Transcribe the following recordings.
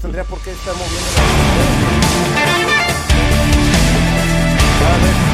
tendría por qué estar moviendo. Cada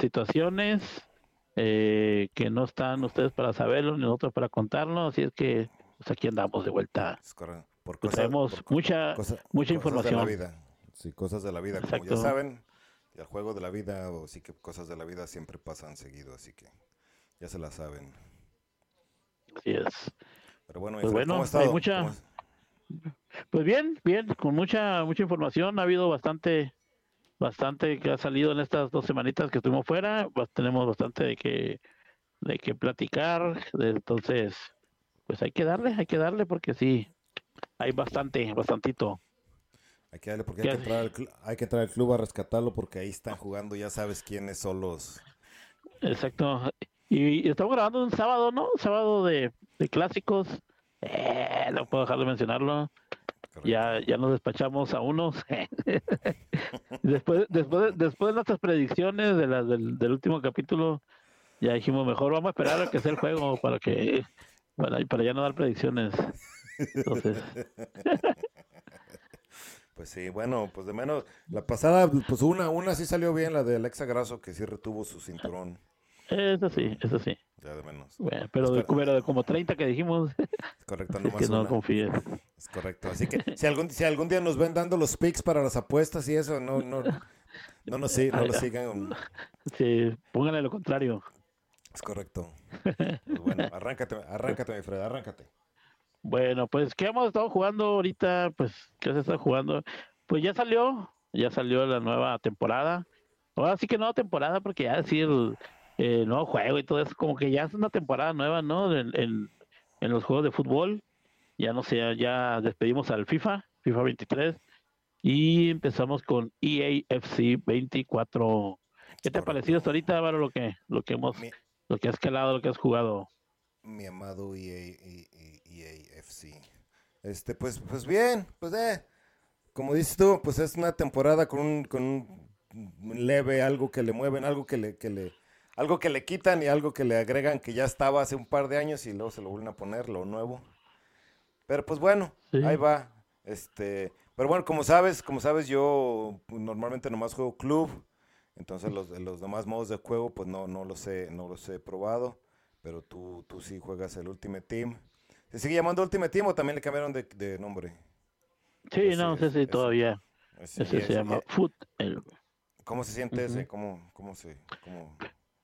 situaciones eh, que no están ustedes para saberlo ni nosotros para contarlo, así es que pues aquí andamos de vuelta. Es correcto. Por Pues cosas, traemos por co- mucha cosa- mucha cosas de la información. vida. Sí, cosas de la vida. Como ya Exacto. saben, el juego de la vida o sí que cosas de la vida siempre pasan seguido, así que ya se la saben. Así es. Pero bueno, Pues bueno, ¿cómo ha hay mucha- ¿Cómo has- Pues bien, bien, con mucha mucha información, ha habido bastante bastante que ha salido en estas dos semanitas que estuvimos fuera, pues tenemos bastante de que de que platicar, entonces pues hay que darle, hay que darle porque sí hay bastante, bastantito. Hay que darle porque ¿Qué hay que, entrar al hay que entrar al club a rescatarlo porque ahí están jugando, ya sabes quiénes son los... Exacto. Y, y estamos grabando un sábado, ¿no? Sábado de, de clásicos. Eh, no puedo dejar de mencionarlo. Ya, ya nos despachamos a unos. después, después, después de nuestras predicciones de las del, del último capítulo, ya dijimos mejor vamos a esperar a que sea el juego para que para, para ya no dar predicciones. Entonces, Pues sí, bueno, pues de menos, la pasada, pues una, una sí salió bien, la de Alexa Grasso, que sí retuvo su cinturón, eso sí, eso sí. ya de menos. Bueno, pero, de, pero de como 30 que dijimos, Es correcto, es nomás que no confíes. Es correcto. Así que si algún, si algún día nos ven dando los picks para las apuestas y eso, no, no, no nos, sig- no nos sigan. Sí, pónganle lo contrario. Es correcto. Pues bueno, arráncate, arráncate, mi Fred, arráncate. Bueno, pues ¿qué hemos estado jugando ahorita? Pues, ¿qué se está jugando? Pues ya salió, ya salió la nueva temporada. Ahora sí que nueva temporada, porque ya decir el nuevo juego y todo eso, como que ya es una temporada nueva, ¿no? En, en, en los juegos de fútbol. Ya no sé, ya despedimos al FIFA, FIFA 23, y empezamos con E EAFC 24. ¿Qué te ha parecido hasta ahorita, Álvaro, lo que, lo que hemos, Mi, lo que has calado, lo que has jugado? mi amado E EA, E- E- EAFC. Este, pues, pues bien, pues eh, como dices tú, pues es una temporada con un, con un leve, algo que le mueven, algo que le, que le, algo que le quitan y algo que le agregan que ya estaba hace un par de años y luego se lo vuelven a poner, lo nuevo. Pero pues bueno, Sí. ahí va. Este, pero bueno, como sabes, como sabes, yo pues, normalmente nomás juego club. Entonces los, los demás modos de juego, pues no, no los he, no los he probado. Pero tú, tú sí juegas el Ultimate Team. ¿Se sigue llamando Ultimate Team o también le cambiaron de, de nombre? Sí, Ese no sé si ese. todavía. Ese, Ese se ese- llama y- Foot. el- ¿Cómo se siente ese? Ujú. ¿Cómo, cómo se, cómo?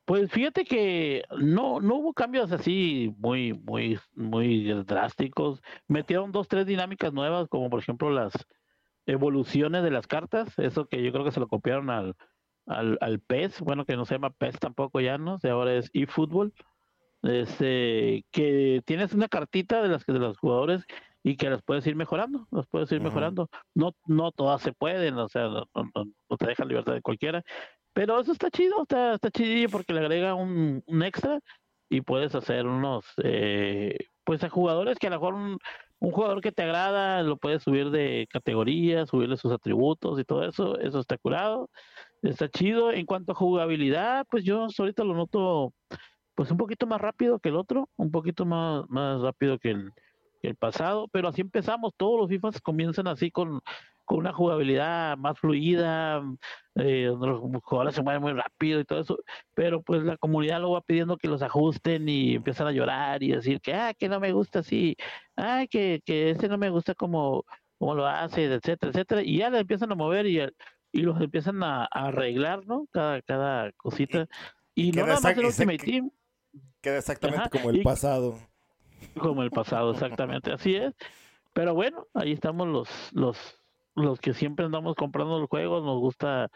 Pues fíjate que no, no hubo cambios así muy, muy, muy drásticos. Metieron dos, tres dinámicas nuevas, como por ejemplo las evoluciones de las cartas. Eso que yo creo que se lo copiaron al, al, al PES, bueno, que no se llama PES tampoco ya, ¿no? O ahora es eFootball. Este, que tienes una cartita de las que de los jugadores y que las puedes ir mejorando, las puedes ir mejorando. No, no todas se pueden, o sea, no, te dejan libertad de cualquiera, pero eso está chido, está, está chidillo porque le agrega un, un extra y puedes hacer unos, eh, pues a jugadores que a lo mejor un, un jugador que te agrada, lo puedes subir de categoría, subirle sus atributos y todo eso, eso está curado, está chido. En cuanto a jugabilidad, pues yo ahorita lo noto pues un poquito más rápido que el otro, un poquito más, más rápido que el, que el pasado, pero así empezamos, todos los FIFAs comienzan así con, con una jugabilidad más fluida, eh, donde los jugadores se mueven muy rápido y todo eso, pero pues la comunidad lo va pidiendo que los ajusten y empiezan a llorar y decir que, ah, que no me gusta así, ah, que, que ese no me gusta como, como lo hace, etcétera, etcétera, y ya le empiezan a mover y, y los empiezan a, arreglar, ¿no? Cada, cada cosita. Y, no nada más el Ultimate Team. Queda exactamente como el pasado. Como el pasado, exactamente, así es. Pero bueno, ahí estamos los, los, los que siempre andamos comprando los juegos, nos gusta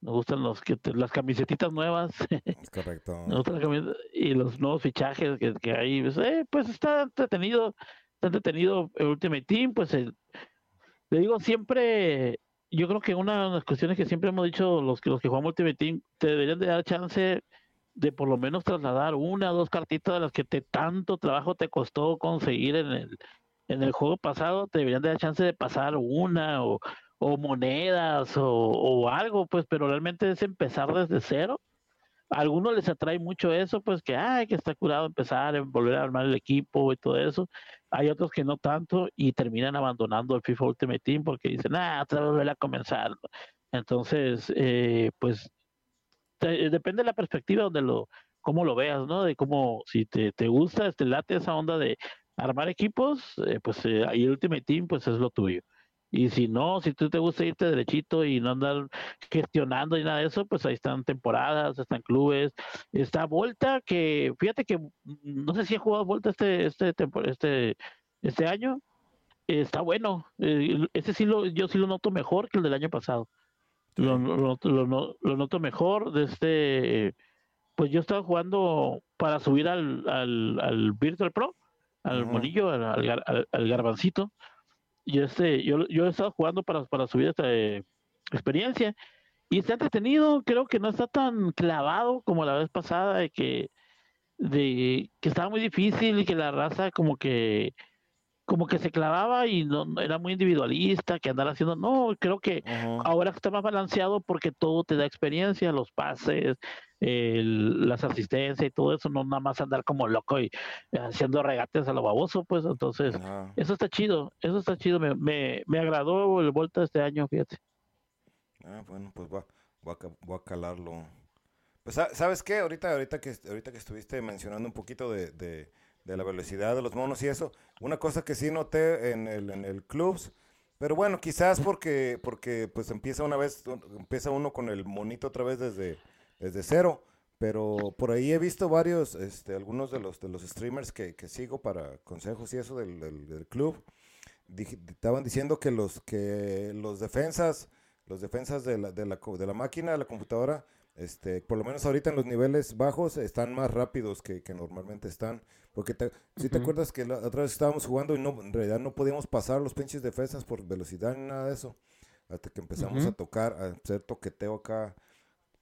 nos gustan los que las camisetitas nuevas. Correcto. y los nuevos fichajes que, que hay, pues, eh, pues, está entretenido, está entretenido el Ultimate Team, pues le digo siempre, yo creo que una de las cuestiones que siempre hemos dicho los que los que jugamos Ultimate Team, te deberían de dar chance de por lo menos trasladar una o dos cartitas de las que te tanto trabajo te costó conseguir en el en el juego pasado te deberían de dar chance de pasar una o, monedas o, algo, pues, pero realmente es empezar desde cero. A algunos les atrae mucho eso, pues que, ay, que está curado empezar, volver a armar el equipo y todo eso. Hay otros que no tanto y terminan abandonando el FIFA Ultimate Team porque dicen, ah, otra volver a comenzar. Entonces, eh, pues, depende de la perspectiva donde lo, cómo lo veas, ¿no? De cómo, si te, te gusta, este late esa onda de, armar equipos, eh, pues eh, ahí el Ultimate Team pues es lo tuyo. Y si no, si tú te gusta irte derechito y no andar gestionando y nada de eso, pues ahí están temporadas, están clubes, está Volta, que fíjate que mm, no sé si he jugado Volta este, este, este, este año, está bueno. Eh, ese sí lo, yo sí lo noto mejor que el del año pasado. Lo, lo, lo, lo noto mejor de este, pues yo estaba jugando para subir al, al, al Virtual Pro al monillo, al, al, garbancito. Y este, yo, yo he estado jugando para, para subir esta eh, experiencia. Y está entretenido, creo que no está tan clavado como la vez pasada, de que, de que estaba muy difícil y que la raza como que como que se clavaba y no, era muy individualista, que andar haciendo, no, creo que ahora está más balanceado porque todo te da experiencia, los pases, el, las asistencias y todo eso, no nada más andar como loco y haciendo regates a lo baboso, pues entonces, eso está chido, eso está chido, me, me, me agradó el Volta este año, fíjate. Ah, bueno, pues voy a, voy a, calarlo. Pues, ¿sabes qué? Ahorita, ahorita, que, ahorita que estuviste mencionando un poquito de, de, de la velocidad de los monos y eso, una cosa que sí noté en el, en el clubs, pero bueno, quizás porque, porque pues empieza una vez, empieza uno con el monito otra vez desde desde cero. Pero por ahí he visto varios, este, algunos de los, de los streamers que, que sigo para consejos y eso del, del, club. estaban diciendo que los, que los defensas, los defensas de la, de la, de la máquina, de la computadora, este, por lo menos ahorita en los niveles bajos están más rápidos que, que normalmente están. Porque si te acuerdas que la otra vez estábamos jugando y no, en realidad no podíamos pasar los pinches defensas por velocidad ni nada de eso. Hasta que empezamos a tocar, a hacer toqueteo acá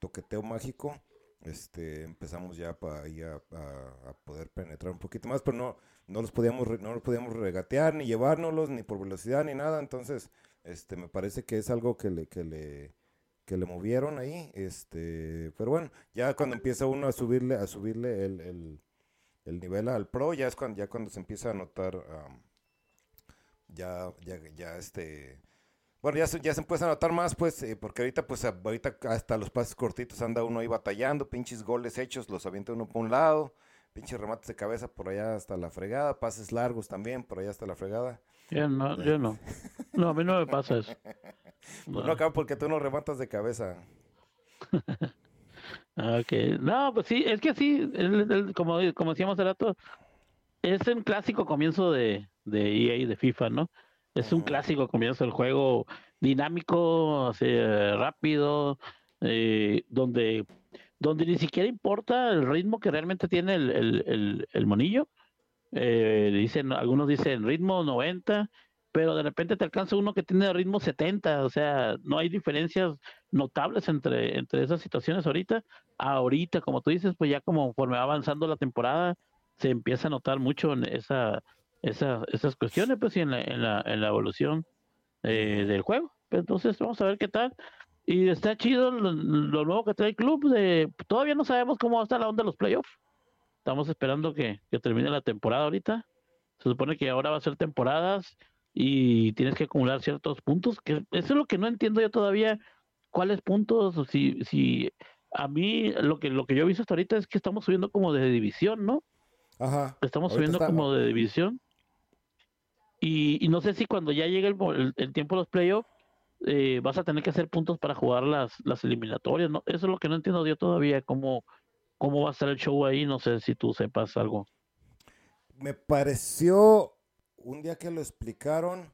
toqueteo mágico, este, empezamos ya para a, poder penetrar un poquito más, pero no, no los podíamos, no los podíamos regatear, ni llevárnoslos, ni por velocidad, ni nada, entonces, este, me parece que es algo que le, que le, que le movieron ahí, este, pero bueno, ya cuando empieza uno a subirle, a subirle el, el, nivel al pro, ya es cuando, ya cuando se empieza a notar, ya, ya, ya, este, bueno, ya se, ya se empieza a notar más, pues, eh, porque ahorita, pues, ahorita hasta los pases cortitos anda uno ahí batallando, pinches goles hechos, los avienta uno por un lado, pinches remates de cabeza por allá hasta la fregada, pases largos también por allá hasta la fregada. Yo no, yo no. No, a mí no me pasa eso. Pues no, acá porque tú no rematas de cabeza. ok, no, pues sí, es que sí, como, como decíamos hace rato, es un clásico comienzo de, de EA y de FIFA, ¿no? Es un clásico comienzo del juego dinámico, así, rápido, eh, donde, donde ni siquiera importa el ritmo que realmente tiene el, el, el, monillo. Eh, dicen, algunos dicen ritmo 90, pero de repente te alcanza uno que tiene ritmo 70, o sea, no hay diferencias notables entre, entre esas situaciones ahorita. Ahorita, como tú dices, pues ya conforme va avanzando la temporada, se empieza a notar mucho en esa, esa, esas cuestiones, pues, y en la, en la, en la evolución eh, del juego. Pues, entonces, vamos a ver qué tal. Y está chido lo, nuevo que trae el club. De, todavía no sabemos cómo va a estar la onda de los playoffs. Estamos esperando que, que termine la temporada ahorita. Se supone que ahora va a ser temporadas y tienes que acumular ciertos puntos. Que eso es lo que no entiendo yo todavía. ¿Cuáles puntos? Si, si a mí lo que, lo que yo he visto hasta ahorita es que estamos subiendo como de división, ¿no? Ajá. Estamos subiendo como de división. Y, no sé si cuando ya llegue el, tiempo de los playoffs eh, vas a tener que hacer puntos para jugar las, las eliminatorias. ¿no? Eso es lo que no entiendo yo todavía, cómo, cómo va a estar el show ahí. No sé si tú sepas algo. Me pareció un día que lo explicaron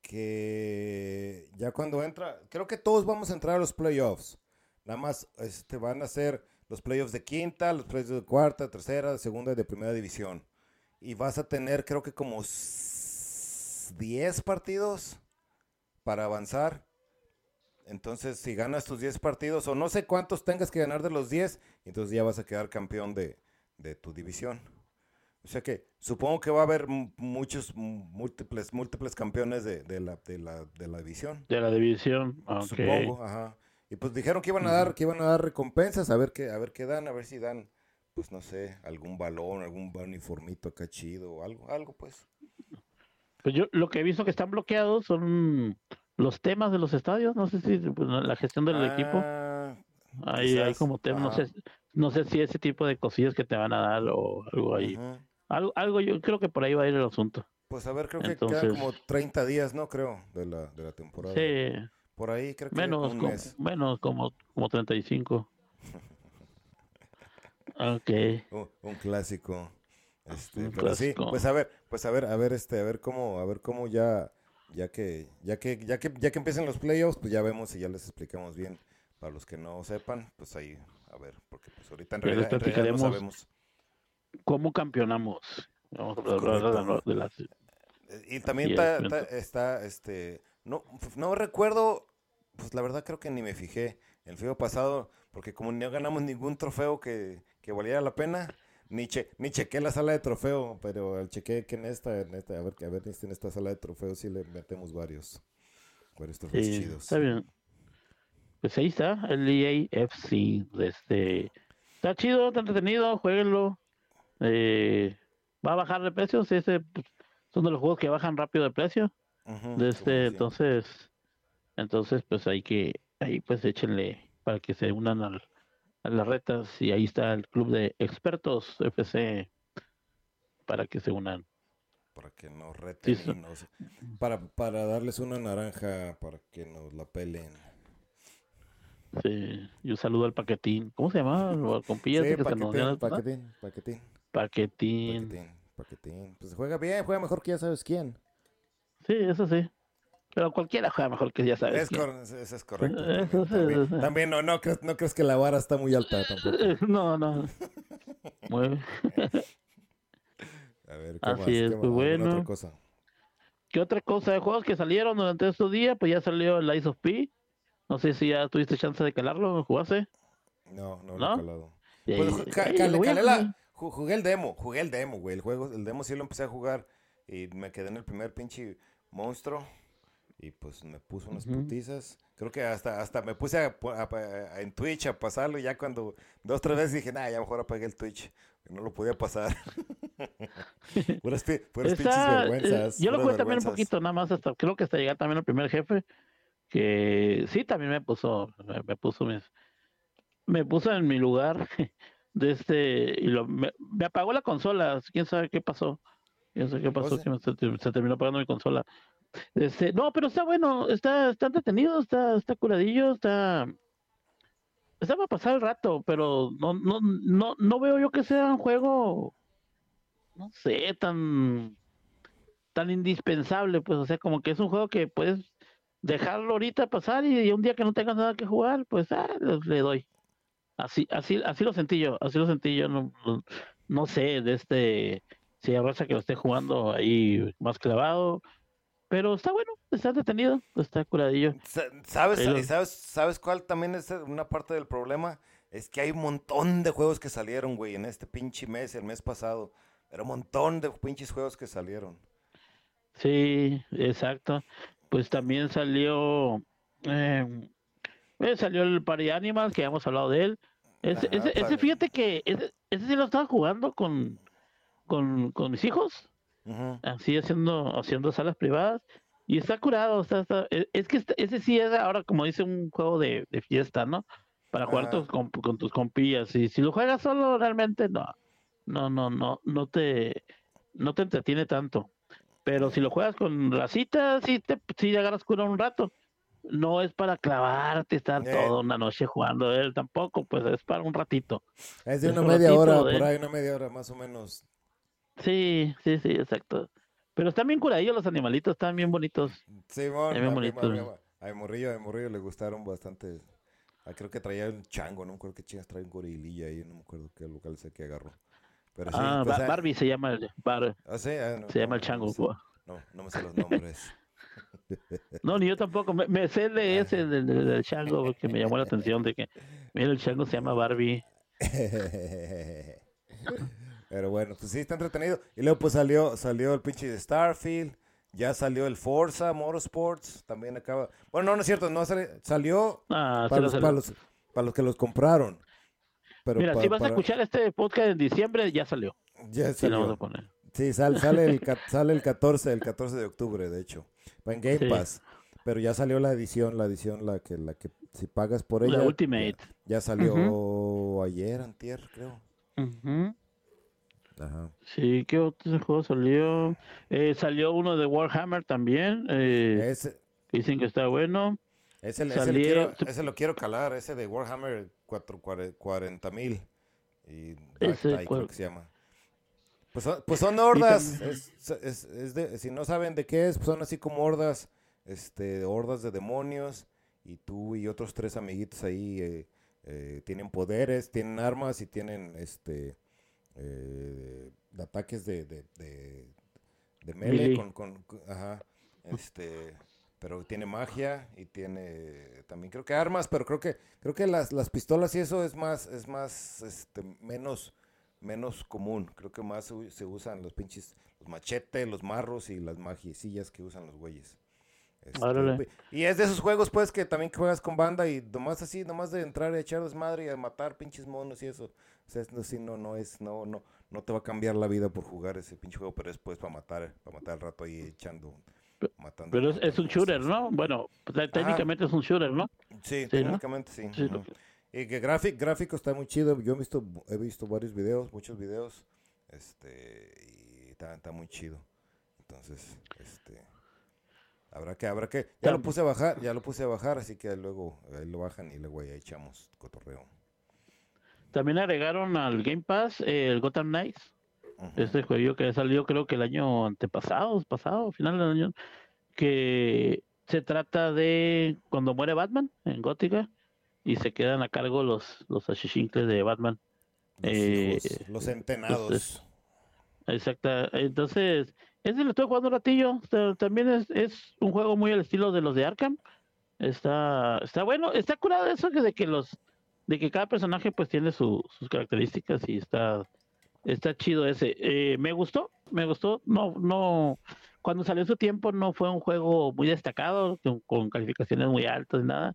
que ya cuando entra, creo que todos vamos a entrar a los playoffs. Nada más este, van a ser los playoffs de quinta, los playoffs de cuarta, tercera, segunda y de primera división. Y vas a tener creo que como 10 partidos para avanzar. Entonces, si ganas tus 10 partidos, o no sé cuántos tengas que ganar de los 10, entonces ya vas a quedar campeón de, tu división. O sea que supongo que va a haber muchos, múltiples, múltiples campeones de, la, de, la, de la división. De la división, Supongo, ajá. Y pues dijeron que iban a dar, que iban a dar recompensas, a ver qué, a ver qué dan, a ver si dan, pues no sé, algún balón, algún uniformito acá chido o algo, algo pues. Pues yo lo que he visto que están bloqueados son los temas de los estadios, no sé si pues, la gestión del equipo. Ah, hay, hay como temas, no sé, no sé si ese tipo de cosillas que te van a dar o algo ahí. Algo, algo yo creo que por ahí va a ir el asunto. Pues a ver, creo que quedan como 30 días, ¿no? Creo, de la, de la temporada. Sí. Por ahí creo que menos, como, menos como, como 35. ok. un clásico. Este, pero sí, pues a ver, pues a ver, a ver, este, a ver cómo, a ver cómo ya, ya que, ya que, ya que, ya que empiecen los playoffs, pues ya vemos y ya les explicamos bien. Para los que no sepan, pues ahí, a ver, porque pues ahorita en realidad, no sabemos. ¿Cómo campeonamos? Vamos a hablar de las... Y también está, está, este, no, no recuerdo, pues la verdad creo que ni me fijé el feo pasado, porque como no ganamos ningún trofeo que, que valiera la pena, ni, che, ni chequé la sala de trofeo, pero chequé que en esta, en esta, a ver, a ver, en esta sala de trofeo sí le metemos varios, varios trofeos chidos. Está bien. Pues ahí está, el EAFC. Este, está chido, está entretenido, jueguenlo. Eh, va a bajar de precio, sí, ese, pues, son de los juegos que bajan rápido de precio. de este, entonces, entonces, pues hay que, ahí pues échenle para que se unan al, las retas y ahí está el club de expertos FC para que se unan. Para que nos reten para, para darles una naranja para que nos la pelen. Sí, y un saludo al paquetín. ¿Cómo se llama? Compilla sí, paquetín, paquetín, paquetín, paquetín. Paquetín. Pues juega bien, juega mejor que ya sabes quién. Sí, eso sí. Pero cualquiera juega mejor que ya sabes. eso es correcto. También, no, no, crees, no crees que la vara está muy alta tampoco. No, no. Muy... A ver, ¿qué Así es, pues bueno. Otra cosa? ¿Qué otra cosa de juegos que salieron durante estos días? Pues ya salió el Ice of P. No sé si ya tuviste chance de calarlo, ¿jugaste? No, no lo he calado. Pues, jugué el demo, jugué el demo, güey. El juego, el demo sí lo empecé a jugar y me quedé en el primer pinche monstruo y pues me puso unas putizas. Creo que hasta hasta me puse a, en Twitch a pasarlo y ya cuando dos tres veces dije, nah, ya mejor apagué el Twitch. No lo podía pasar. puras, puras pinches vergüenzas. yo lo jugué también un poquito, nada más hasta, creo que hasta llegar también al primer jefe, que sí también me puso, me, puso mis, me puso en mi lugar de este, y lo, me, apagó la consola, quién sabe qué pasó. Quién sabe qué pasó, que se, se terminó apagando mi consola. Este, no, pero está bueno, está, está entretenido, está, está curadillo, está. Está para pasar el rato, pero no, no, no, no veo yo que sea un juego, no sé, tan, tan indispensable, pues, o sea, como que es un juego que puedes dejarlo ahorita pasar y, un día que no tenga nada que jugar, pues ah, le, doy. Así, así, así lo sentí yo, así lo sentí yo, no, no sé de este, si hay raza que lo esté jugando ahí más clavado, pero está bueno, está detenido, está curadillo. ¿Sabes, sabes, ¿Sabes cuál también es una parte del problema? Es que hay un montón de juegos que salieron, güey, en este pinche mes, el mes pasado. Pero un montón de pinches juegos que salieron. Sí, exacto. Pues también salió. Eh, salió el Party Animals, que ya hemos hablado de él. Ese, ese, fíjate que ese, ese, sí lo estaba jugando con, con, con mis hijos. Así haciendo, haciendo salas privadas. Y está curado. Está, e, es que ese sí es ahora, como dice, un juego de, de fiesta, ¿no? Para jugar con, con, tus compillas. Y si lo juegas solo, realmente no. No, no, no, no te, no te entretiene tanto. Pero si lo juegas con racitas, sí, te, sí agarras cura un rato. No es para clavarte, estar eh. toda una noche jugando él tampoco, pues es para un ratito. Es de una media hora, por ahí una media hora más o menos. Sí, sí, sí, exacto. Pero están bien curadillos los animalitos, están bien bonitos. Sí, bueno, bien bonitos. A Morrillo, a Morrillo le gustaron bastante. Ah, creo que traía un chango, no me acuerdo qué chingas trae un gorililla ahí, no me acuerdo qué local sé que agarró ah, pues, Barbie se llama el bar, ah, sí? ah, se llama el chango. No, no, me sé los nombres. No, ni yo tampoco. Me, sé de ese del, del, chango porque me llamó la atención de que, mira, el chango se llama Barbie. Pero bueno, pues sí, está entretenido. Y luego pues salió, salió el pinche de Starfield. Ya salió el Forza Motorsports. También acaba. Bueno, no, no es cierto. No salió, salió ah, para, los, para, los, para los que los compraron. Mira, si vas a escuchar este podcast en diciembre, ya salió. Ya salió. Sí, sale, sale, el, sale el 14, el 14 de octubre, de hecho. En Game Pass. Pero ya salió la edición, la edición, la que, la que si pagas por ella. La Ultimate. Ya, salió ayer, antier, creo. Ajá. Sí, ¿qué otro juego salió? Eh, salió uno de Warhammer también. Eh, Ese... Dicen que está bueno. Ese, ese, lo quiero, ese, lo quiero, calar, ese de Warhammer 44000. Y ese, creo que se llama. Pues son, pues son hordas. Es, es, es de, si no saben de qué es, pues son así como hordas, este, hordas de demonios. Y tú y otros tres amiguitos ahí eh, eh, tienen poderes, tienen armas y tienen este eh, ataques de, de, de, de melee con, con, ajá, este pero tiene magia y tiene también creo que armas, pero creo que creo que las, las pistolas y eso es más es más este menos menos común. Creo que más se usan los pinches los machetes, los marros y las magiecillas que usan los güeyes. Este, y es de esos juegos pues que también juegas con banda y nomás así, nomás de entrar y echar desmadre y a matar pinches monos y eso. O sea, así no no es no no no te va a cambiar la vida por jugar ese pinche juego, pero es pues para matar, para matar el rato ahí echando pero es, un shooter, ¿no? Bueno, pues, técnicamente es un shooter, ¿no? Sí, técnicamente sí. Y que gráfico, gráfico está muy chido. Yo he visto, he visto varios videos, muchos videos. Este, y está, está muy chido. Entonces, este, habrá que, habrá que, ya lo puse a bajar, ya lo puse a bajar, así que luego ahí lo bajan y luego ya echamos cotorreo. También agregaron al Game Pass el Gotham Knights. Este juego que salió creo que el año antepasado, pasado, final del año, que se trata de cuando muere Batman en Gótica y se quedan a cargo los, los achichincles de Batman. Los, eh, los, entenados. exacto. Entonces, ese lo estoy jugando un ratillo. También es, es un juego muy al estilo de los de Arkham. Está, está bueno, está curado eso de que los, de que cada personaje pues tiene sus características y está, Está chido ese. Eh, me gustó, me gustó. No, no, cuando salió su tiempo no fue un juego muy destacado, con, calificaciones muy altas, nada.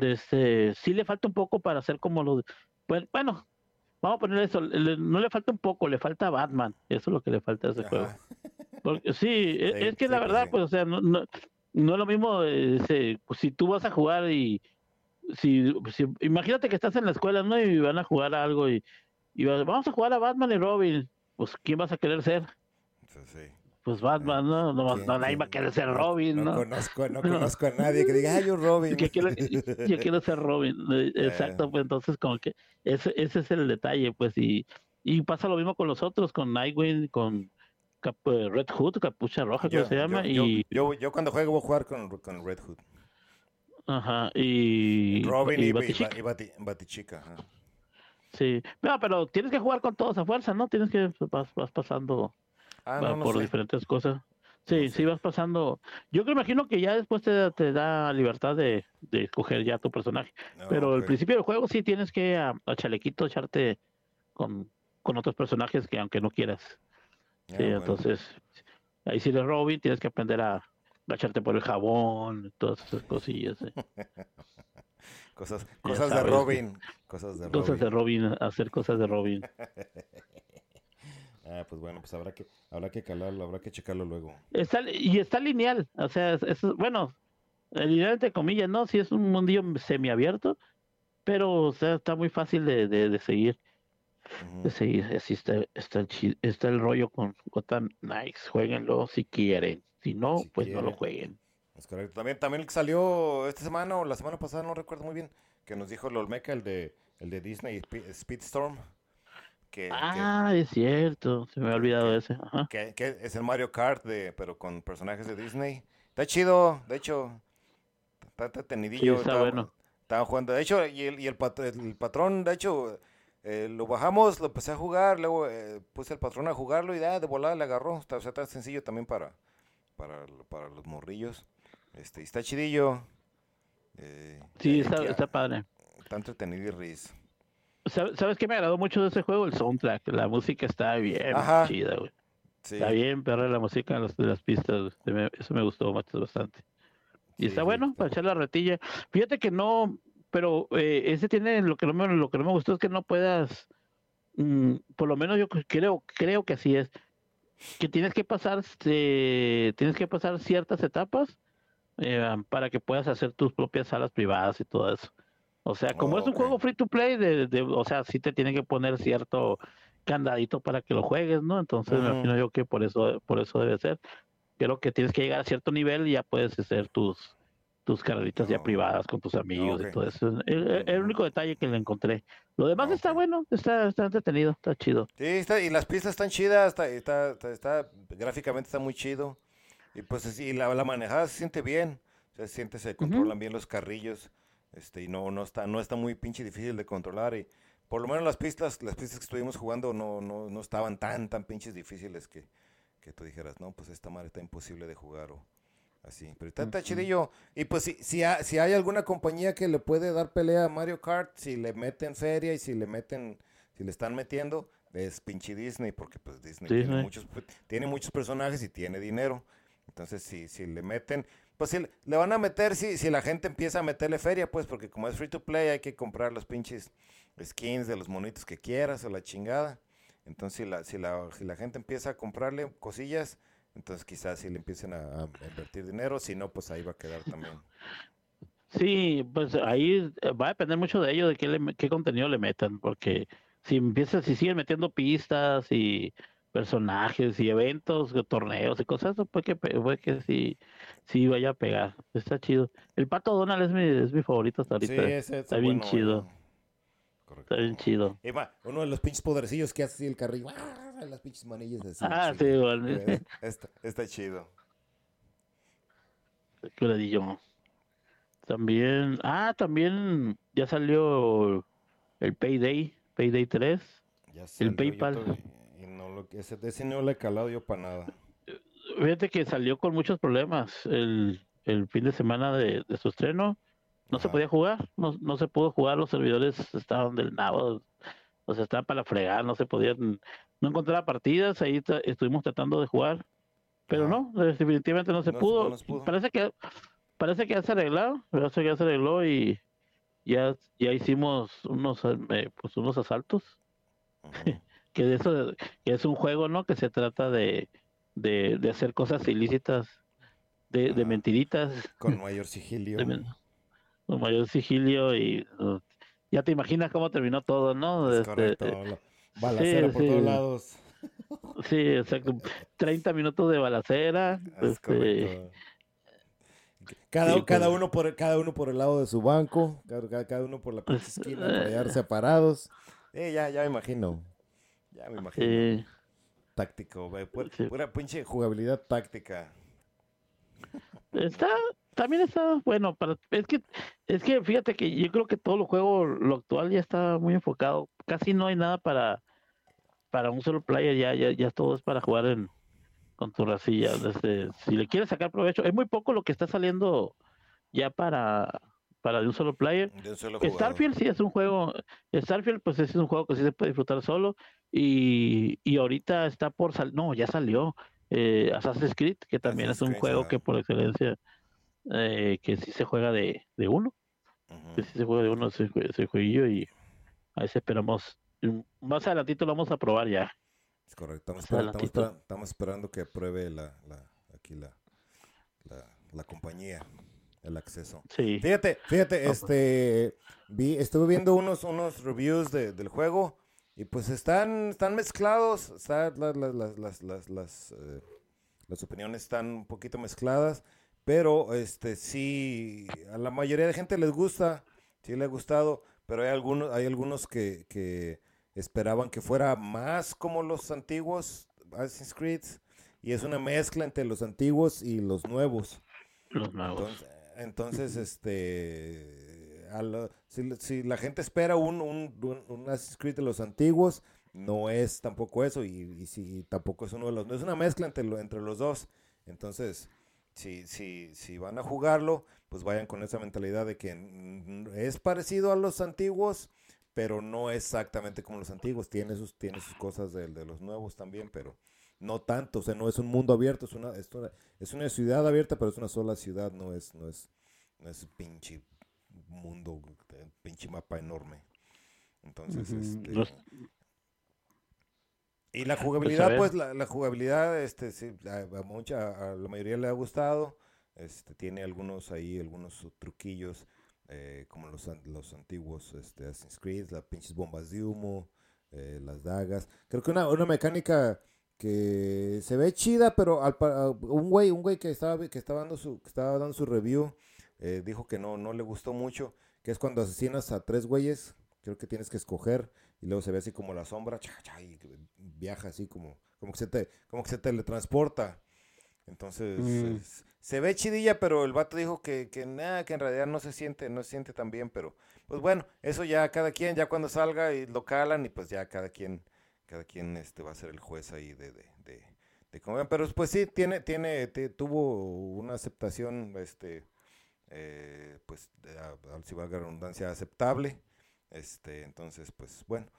Este, sí le falta un poco para hacer como los, pues, bueno, vamos a poner eso, no le falta un poco, le falta Batman, eso es lo que le falta a ese juego. Porque, sí, e, es, que la verdad, pues, o sea, no, no, no es lo mismo ese, pues, si tú vas a jugar y si, si, imagínate que estás en la escuela, ¿no? Y van a jugar algo y y vamos a jugar a Batman y Robin. Pues, ¿quién vas a querer ser? Pues Batman, ¿no? No, no nadie va a querer ser Robin, ¿no? No conozco, no conozco a nadie que diga, ay, yo Robin. yo, quiero, ser Robin. Eh, exacto, pues entonces como que ese, ese es el detalle, pues, y, y pasa lo mismo con los otros, con Nightwing, con, eh, Red Hood, capucha roja, Yo, que se llama, yo- y, yo, yo cuando juego voy a jugar con, con Red Hood. ajá, y, Robin y, y y, Batichica. y Bati- Batichica. ajá. Sí, no, pero tienes que jugar con todos a fuerza, ¿no? Tienes que vas, vas pasando Ah, no, no por sé. diferentes cosas. Sí, sí vas pasando. Yo que imagino que ya después te, te da libertad de, de escoger ya tu personaje. No, Pero al ok. principio del juego sí tienes que a, a chalequito echarte con, con otros personajes que aunque no quieras. Ah, Sí, bueno. entonces ahí si eres Robin tienes que aprender a, a echarte por el jabón, todas esas cosillas. ¿eh? Cosas, cosas de. Robin. Cosas de Cosas de Robin. Robin, hacer cosas de Robin. Ah, pues bueno, pues habrá que, habrá que calarlo, habrá que checarlo luego. Está, y está lineal, o sea, es, es- bueno, eh, lineal entre comillas, ¿no? Sí es un mundillo semiabierto, pero o sea, está muy fácil de, de, de seguir, de seguir. Así está, está, el, está el rollo con Gotham Knights, jueguenlo si quieren, si no, Si pues no lo jueguen. Es correcto. También, también el que salió esta semana o la semana pasada, no recuerdo muy bien, que nos dijo el Olmeca, el de, el de Disney Spe- Speedstorm, que, que- Ah, es cierto, se me había olvidado que- ese. Ajá. que, es el Mario Kart, de, pero con personajes de Disney. Está chido, de hecho, está entretenidillo. Sí, está estaba- bueno. Estaba jugando, de hecho, y el, y el, pat- el patrón, de hecho, eh, lo bajamos, lo empecé a jugar, luego eh, puse al patrón a jugarlo y de volada le agarró. Está, o sea, está sencillo también para, para, para los morrillos. Este, y está chidillo. Eh, Sí, está, está padre. Está entretenido y ris. ¿Sabes, ¿Sabes qué me agradó mucho de ese juego? El soundtrack, la música está bien Ajá. chida, güey. Sí, Está bien, perra la música de las, las pistas. me- Eso me gustó bastante. Y sí, está sí, bueno está- para echar la retilla. Fíjate que no, pero eh, ese tiene lo que no me, lo que no me gustó es que no puedas, mm, por lo menos yo creo, creo que así es, que tienes que pasar, eh, tienes que pasar ciertas etapas eh, para que puedas hacer tus propias salas privadas y todo eso. O sea, como Oh, es un ok. juego free to play, de, de- o sea, sí te tienen que poner cierto candadito para que lo juegues, ¿no? Entonces me Ujú. imagino yo que por eso, por eso debe ser. Creo que tienes que llegar a cierto nivel y ya puedes hacer tus tus carreritas ya Oh. privadas con tus amigos ok. y todo eso. El, el- único detalle que le encontré. Lo demás Ah, está bueno, está, está entretenido, está chido. Sí, está, y las pistas están chidas, está, está, está, está- gráficamente está muy chido. Y pues así, la, la manejada se siente bien. O sea, se siente, se controlan bien los carrillos. Este, y no, no está, no está muy pinche difícil de controlar. Y por lo menos las pistas, las pistas que estuvimos jugando no, no, no estaban tan, tan pinches difíciles que, que tú dijeras, no, pues esta madre está imposible de jugar o así. Pero está, está chidillo. Y pues si, si, ha- si hay alguna compañía que le puede dar pelea a Mario Kart, si le meten feria y si le meten, si le están metiendo, es pinche Disney, porque pues Disney, Tiene, Disney. muchos, tiene muchos personajes y tiene dinero. Entonces, si, si le meten, pues si le- van a meter si, si la gente empieza a meterle feria, pues, porque como es free to play, hay que comprar los pinches skins de los monitos que quieras o la chingada. Entonces, si la, si la, si la gente empieza a comprarle cosillas, entonces quizás si le empiecen a, invertir dinero, si no, pues ahí va a quedar también. Sí, pues ahí va a depender mucho de ello, de qué, le- qué contenido le metan, porque si empiezas, si siguen metiendo pistas y personajes y eventos, torneos y cosas, puede que, puede que sí, sí vaya a pegar. Está chido. El Pato Donald es mi, es mi favorito hasta ahorita. ese está bien chido. Está bien chido. Y va, uno de los pinches podercillos que hace así el carrillo, ¡ah! las pinches manillas así. Ah, sí, igual. Eh, Está, está chido. ¿Qué le di yo? También, ah, también ya salió el Payday, Payday 3. Ya salió, yo PayPal. y no lo, ese, ese no le he calado yo para nada. Fíjate que salió con muchos problemas el, el fin de semana de, de su estreno. No se podía jugar, no, no se pudo jugar, los servidores estaban del nabo, o sea, estaban para fregar, no se podían, no encontraba partidas, ahí estuvimos tratando de jugar, pero Ajá. no, definitivamente no se No pudo. no se pudo. Parece que parece que ya se arregló, parece que ya se arregló y ya, ya hicimos unos eh, pues unos asaltos que de eso que es un juego, ¿no? Que se trata de, de, de hacer cosas ilícitas, de, de mentiritas, Con mayor sigilio. de con mayor sigilio y uh, ya te imaginas cómo terminó todo, ¿no? Es Este, correcto. eh, la balacera sí, por sí. todos lados. sí, exacto. 30 minutos de balacera. Es este, correcto. Cada, sí, cada, pues. uno por, cada uno por el lado de su banco, cada, cada uno por la Pues, esquina, para eh. hallar separados. Eh, ya, ya me imagino. Ya me imagino. sí. Táctico, güey. Pura, pinche jugabilidad táctica. Está, también está bueno, para, es que, es que fíjate que yo creo que todo el juego, lo actual ya está muy enfocado. Casi no hay nada para, para un solo player, ya, ya, ya todo es para jugar en, con tu racilla. Desde, si le quieres sacar provecho, es muy poco lo que está saliendo ya para, para de un solo player. Starfield sí es un juego, Starfield pues es un juego que sí se puede disfrutar solo y, y ahorita está por salir, no, ya salió eh, Assassin's Creed, que también es un juego que por excelencia eh, que sí se juega de, de uno, que sí se juega de uno ese, ese jueguillo y a ese esperamos, más adelantito lo vamos a probar ya. Es correcto, estamos, esperando, que apruebe la, la aquí la, la, la compañía el acceso. Sí. Fíjate, fíjate, pues. este, vi, estuve viendo unos, unos reviews de, del juego y pues están, están mezclados, están, las, las, las, las, las, eh, las opiniones están un poquito mezcladas, pero este sí, a la mayoría de gente les gusta, sí le ha gustado, pero hay algunos, hay algunos que, que esperaban que fuera más como los antiguos Assassin's Creed y es una mezcla entre los antiguos y los nuevos. Los nuevos. Entonces, este, si, la gente espera un, un, un, Assassin's Creed de los antiguos, no es tampoco eso, y, si tampoco es uno de los, no es una mezcla entre, entre los dos. Entonces, si, si, si van a jugarlo, pues vayan con esa mentalidad de que es parecido a los antiguos, pero no exactamente como los antiguos. Tiene sus, tiene sus cosas de, de los nuevos también, pero no tanto, o sea, no es un mundo abierto, es una, es una, ciudad abierta, pero es una sola ciudad, no es, no es, no es pinche mundo, pinche mapa enorme. Entonces, este, y la pues, jugabilidad, pues, la, la, jugabilidad, este, sí, a, mucha, a la mayoría le ha gustado, este, tiene algunos ahí, algunos truquillos, eh, como los, los antiguos este, Assassin's Creed, las pinches bombas de humo, eh, las dagas. Creo que una, una mecánica que se ve chida, pero al, un güey, un güey que estaba, que estaba dando su, que estaba dando su review, eh, dijo que no, no le gustó mucho, que es cuando asesinas a tres güeyes, creo que tienes que escoger, y luego se ve así como la sombra, y viaja así como, como que se te, como que se teletransporta. Entonces, mm. se ve chidilla, pero el vato dijo que, que nada, que en realidad no se siente, no se siente tan bien, pero pues bueno, eso ya cada quien, ya cuando salga y lo calan, y pues ya cada quien cada quien este va a ser el juez ahí de, de, de, cómo pero pues sí tiene tiene tuvo una aceptación este eh, pues si valga la redundancia aceptable. Este entonces pues bueno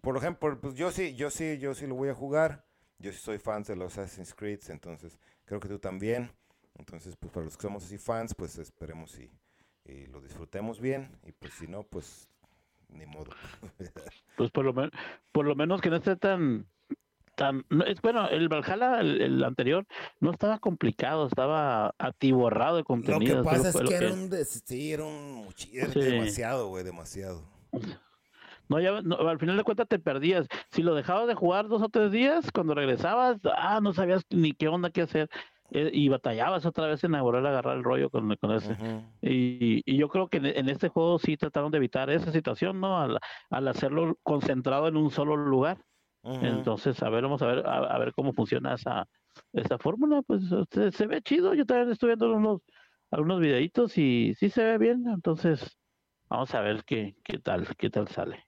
por ejemplo pues yo sí yo sí yo sí lo voy a jugar. Yo sí soy fan de los Assassin's Creed entonces creo que tú también. Entonces pues para los que somos así fans pues esperemos y lo disfrutemos bien. Y pues si no pues ni modo. pues por lo, menos por lo menos que no esté tan tan es bueno el Valhalla el, anterior no estaba complicado estaba atiborrado de contenido lo que pasa es que, era un sí, era un demasiado güey demasiado no, ya, al final de cuentas te perdías. Si lo dejabas de jugar dos o tres días, cuando regresabas, ah, no sabías ni qué onda qué hacer. Eh, y batallabas otra vez en volver a agarrar el rollo con, con ese. y, y, yo creo que en, este juego sí trataron de evitar esa situación, ¿no? Al, al hacerlo concentrado en un solo lugar. Entonces, a ver, vamos a ver, a, ver cómo funciona esa, esa fórmula. Pues se, ve chido. Yo también estoy viendo unos, algunos videitos y sí se ve bien. Entonces, vamos a ver qué, qué tal, qué tal sale.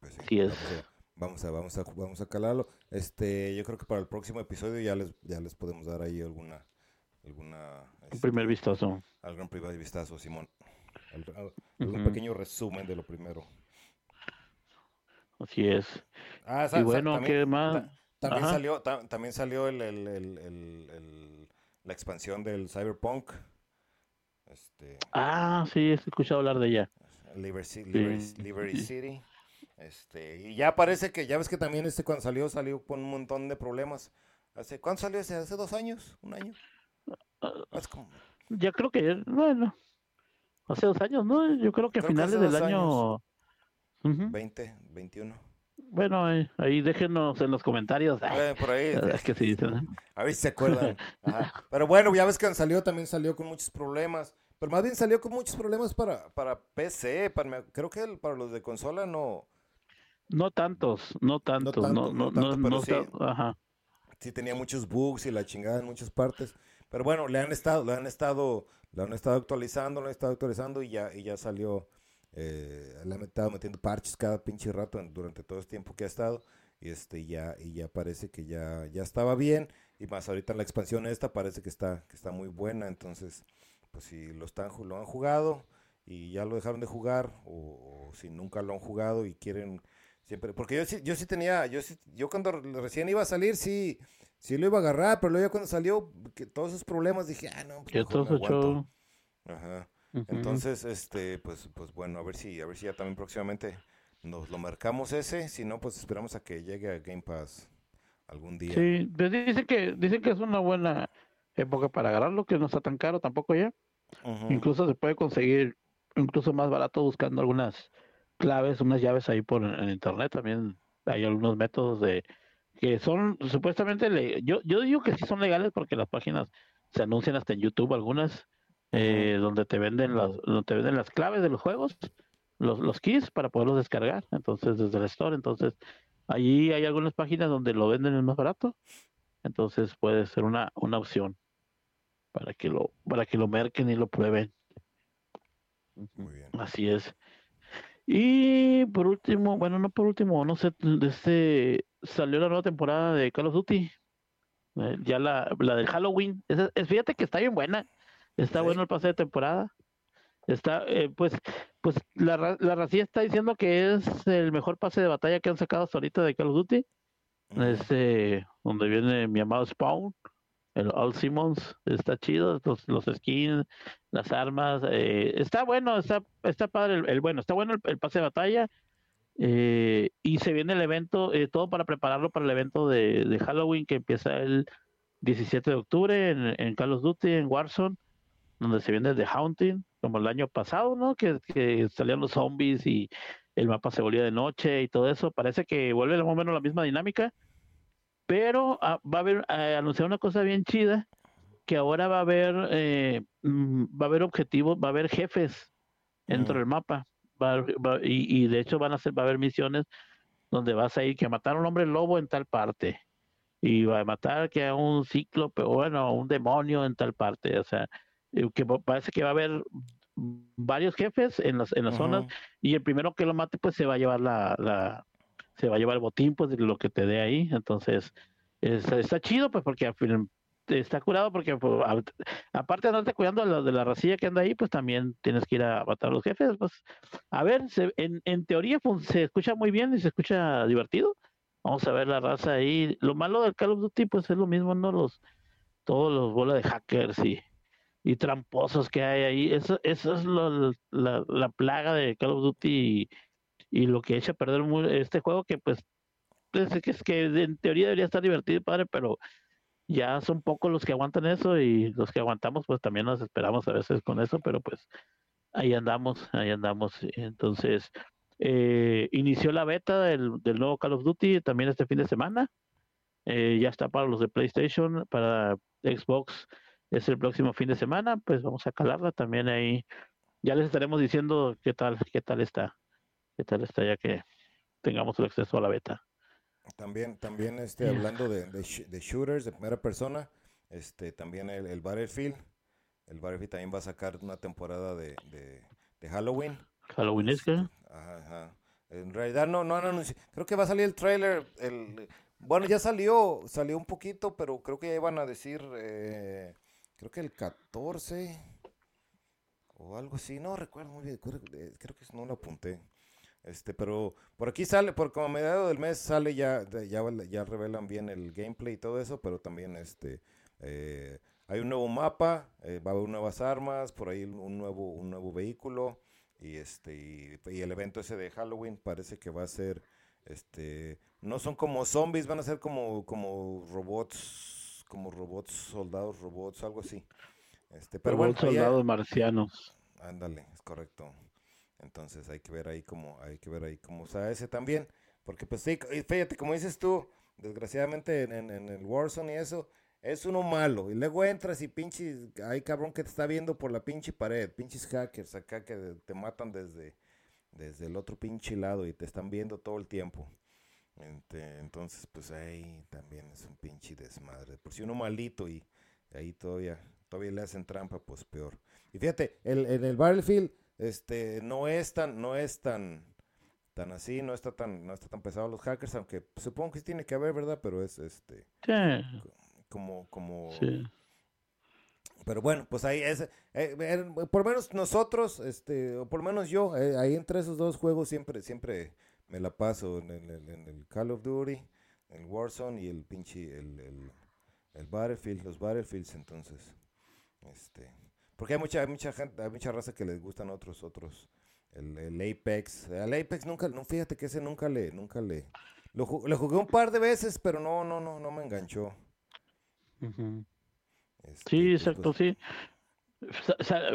Pues sí, es. Vamos a, vamos a, vamos a calarlo. Este, yo creo que para el próximo episodio ya les, ya les podemos dar ahí alguna, alguna. un este, primer vistazo. Algún primer vistazo, Simón. Un pequeño resumen de lo primero. Así es. Ah, y bueno, ¿qué más? también salió, también salió el, el, el, la expansión del Cyberpunk. Este, ah, sí, he escuchado hablar de ella. Liberty, Liberty City. Este, y ya parece que, ya ves que también este cuando salió, salió con un montón de problemas. ¿Hace cuánto salió ese? ¿Hace dos años? ¿Un año? Ya creo que, bueno, hace dos años, ¿no? Yo creo que a finales del año... 20, 21. Bueno, ahí, déjenos en los comentarios. por ahí. Es que sí, A ver si se acuerdan. Pero bueno, ya ves que salió, también salió con muchos problemas. Pero más bien salió con muchos problemas para, para PC. Para, creo que para los de consola no No tantos, no tantos, no, no, no, no, sí, ajá. sí tenía muchos bugs y la chingada en muchas partes, pero bueno, le han estado, le han estado, lo han estado actualizando, lo han estado actualizando y ya, y ya salió, eh, le han estado metiendo parches cada pinche rato durante todo este tiempo que ha estado y este ya y ya parece que ya ya estaba bien y más ahorita la expansión esta parece que está que está muy buena entonces pues si lo están lo han jugado y ya lo dejaron de jugar o, si nunca lo han jugado y quieren siempre porque yo sí yo sí tenía yo sí, yo cuando recién iba a salir sí sí lo iba a agarrar pero luego ya cuando salió que todos esos problemas dije ah no pues mejor Ajá. entonces este pues pues bueno a ver si a ver si ya también próximamente nos lo marcamos ese, si no, pues esperamos a que llegue a Game Pass algún día. Sí, dicen que, dicen que es una buena época para agarrarlo, que no está tan caro tampoco ya. Incluso se puede conseguir incluso más barato buscando algunas claves, unas llaves ahí por en internet también. Hay algunos métodos de que son supuestamente, yo, yo digo que sí son legales porque las páginas se anuncian hasta en YouTube algunas, eh, donde te venden las, donde te venden las claves de los juegos los, los keys para poderlos descargar, entonces desde el store, entonces allí hay algunas páginas donde lo venden más barato, entonces puede ser una, una opción para que lo, para que lo merquen y lo prueben. Muy bien. Así es. Y por último, bueno, no por último, no sé, este salió la nueva temporada de Call of Duty. Eh, ya la, la del Halloween. Es, fíjate que está bien buena. Está bueno el pase de temporada. Está, eh, pues, pues la, la racía está diciendo que es el mejor pase de batalla que han sacado hasta ahorita de Call of Duty. Este, donde viene mi amado Spawn, el All Simmons, está chido, los, los skins, las armas, eh, está bueno, está, está padre, el, bueno, está bueno el, pase de batalla. Eh, y se viene el evento, todo para prepararlo para el evento de, de, Halloween que empieza el 17 de octubre en, en Call of Duty, en Warzone, donde se viene The Haunting como el año pasado, ¿no? Que, que salían los zombies y el mapa se volvía de noche y todo eso. Parece que vuelve más o menos la misma dinámica, pero ah, va a haber, eh, anunciar una cosa bien chida, que ahora va a haber, eh, mm, va a haber objetivos, va a haber jefes dentro del mapa. y, y, de hecho van a ser, va a haber misiones donde vas a ir que matar a un hombre lobo en tal parte y va a matar que a un cíclope bueno, un demonio en tal parte, o sea, eh, que parece que va a haber varios jefes en las, en las zonas y el primero que lo mate pues se va a llevar la, la se va a llevar el botín pues lo que te dé ahí. Entonces está chido pues porque está curado porque pues, aparte de andarte cuidando de la, de la racilla que anda ahí pues también tienes que ir a matar a los jefes pues. A ver en, en teoría pues, se escucha muy bien y se escucha divertido. Vamos a ver la raza ahí. Lo malo del Call of Duty pues es lo mismo no los todos los bolas de hackers y y tramposos que hay ahí. Eso, eso es lo, la, la, plaga de Call of Duty y, lo que echa a perder este juego que pues, pues es que, es que en teoría debería estar divertido, padre, pero ya son pocos los que aguantan eso y los que aguantamos pues también nos esperamos a veces con eso, pero pues ahí andamos, ahí andamos. Entonces, eh, inició la beta del, del, nuevo Call of Duty también este fin de semana. Eh, ya está para los de PlayStation, para Xbox es el próximo fin de semana, pues vamos a calarla también ahí. Ya les estaremos diciendo qué tal, qué tal está, qué tal está ya que tengamos el acceso a la beta. También, también este, hablando de, de, shooters de primera persona, este, también el, el, Battlefield, el Battlefield también va a sacar una temporada de, de, Halloween. Halloween es que. Este, ajá, En realidad no, no, no, creo que va a salir el trailer, el, bueno, ya salió, salió un poquito, pero creo que ya iban a decir eh, creo que el 14 o algo así, no recuerdo muy bien, eh, creo que no lo apunté. Este, pero por aquí sale, por como a mediados del mes sale ya, ya, ya revelan bien el gameplay y todo eso, pero también este, eh, hay un nuevo mapa, eh, va a haber nuevas armas, por ahí un nuevo, un nuevo vehículo y este, y, el evento ese de Halloween parece que va a ser, este, no son como zombies, van a ser como, como robots como robots, soldados, robots, algo así. Este, pero robots, soldados marcianos. Ándale, es correcto. Entonces hay que ver ahí cómo, hay que ver ahí cómo sea ese también. Porque pues sí, fíjate, como dices tú, desgraciadamente en, en, el Warzone y eso, es uno malo. Y luego entras y pinches, hay cabrón que te está viendo por la pinche pared, pinches hackers acá que te matan desde, desde el otro pinche lado y te están viendo todo el tiempo. Este, entonces, pues ahí también es un pinche desmadre. Por si uno malito y ahí todavía, todavía le hacen trampa, pues peor. Y fíjate, el, en el Battlefield, este, no es tan, no es tan, tan así, no está tan, no está tan pesado los hackers, aunque supongo que tiene que haber, ¿verdad? Pero es este como, como pero bueno, pues ahí es, eh, eh, por lo menos nosotros, este, o por lo menos yo, eh, ahí entre esos dos juegos siempre, siempre me la paso en el, en el Call of Duty, el Warzone y el pinche, el, el, el Battlefield, los Battlefields, entonces, este, porque hay mucha, mucha gente, hay mucha raza que les gustan otros, otros, el, el Apex, al Apex nunca, no, fíjate que ese nunca le, nunca le, lo, jugué un par de veces, pero no, no, no, no me enganchó. Este, sí, exacto, sí.